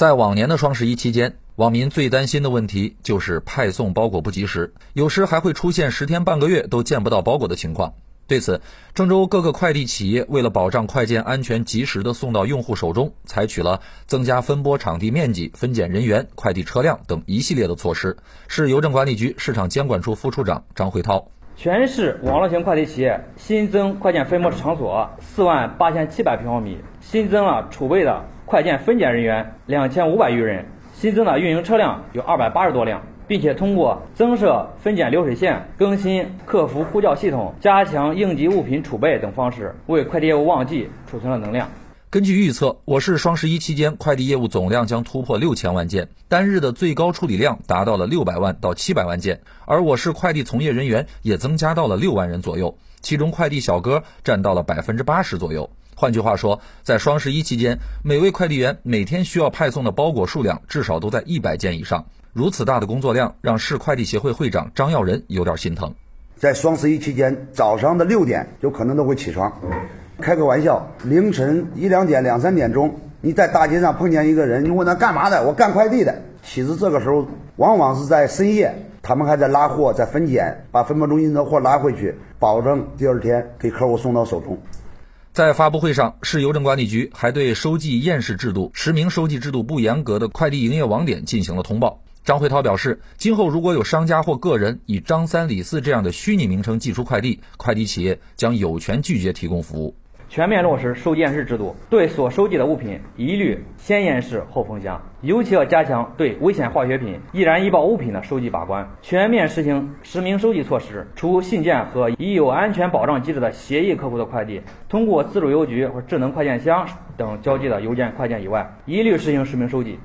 在往年的双十一期间，网民最担心的问题就是派送包裹不及时，有时还会出现十天半个月都见不到包裹的情况。对此，郑州各个快递企业为了保障快件安全及时的送到用户手中，采取了增加分拨场地面积、分拣人员、快递车辆等一系列的措施。市邮政管理局市场监管处副处长张慧涛：全市网络型快递企业新增快件分拨场所四万八千七百平方米，新增了储备的快件分拣人员两千五百余人，新增的运营车辆有二百八十多辆。并且通过增设分拣流水线、更新客服呼叫系统、加强应急物品储备等方式，为快递业务旺季储存了能量。根据预测，我市双十一期间快递业务总量将突破六千万件，单日的最高处理量达到了六百万到七百万件，而我市快递从业人员也增加到了六万人左右，其中快递小哥占到了百分之八十左右。换句话说，在双十一期间，每位快递员每天需要派送的包裹数量至少都在一百件以上。如此大的工作量，让市快递协会会长张耀仁有点心疼。在双十一期间，早上的六点有可能都会起床。开个玩笑，凌晨一两点、两三点钟，你在大街上碰见一个人，你问他干嘛的？我干快递的。其实这个时候，往往是在深夜，他们还在拉货、在分拣，把分拨中心的货拉回去，保证第二天给客户送到手中。在发布会上，市邮政管理局还对收寄验视制度、实名收寄制度不严格的快递营业网点进行了通报。张慧涛表示，今后如果有商家或个人以张三李四这样的虚拟名称寄出快递，快递企业将有权拒绝提供服务。全面落实收件验视制度，对所收寄的物品一律先验视后封箱，尤其要加强对危险化学品、易燃易爆物品的收集把关，全面实行实名收寄措施。除信件和已有安全保障机制的协议客户的快递，通过自助邮局或智能快件箱等交寄的邮件快件以外，一律实行实名收寄。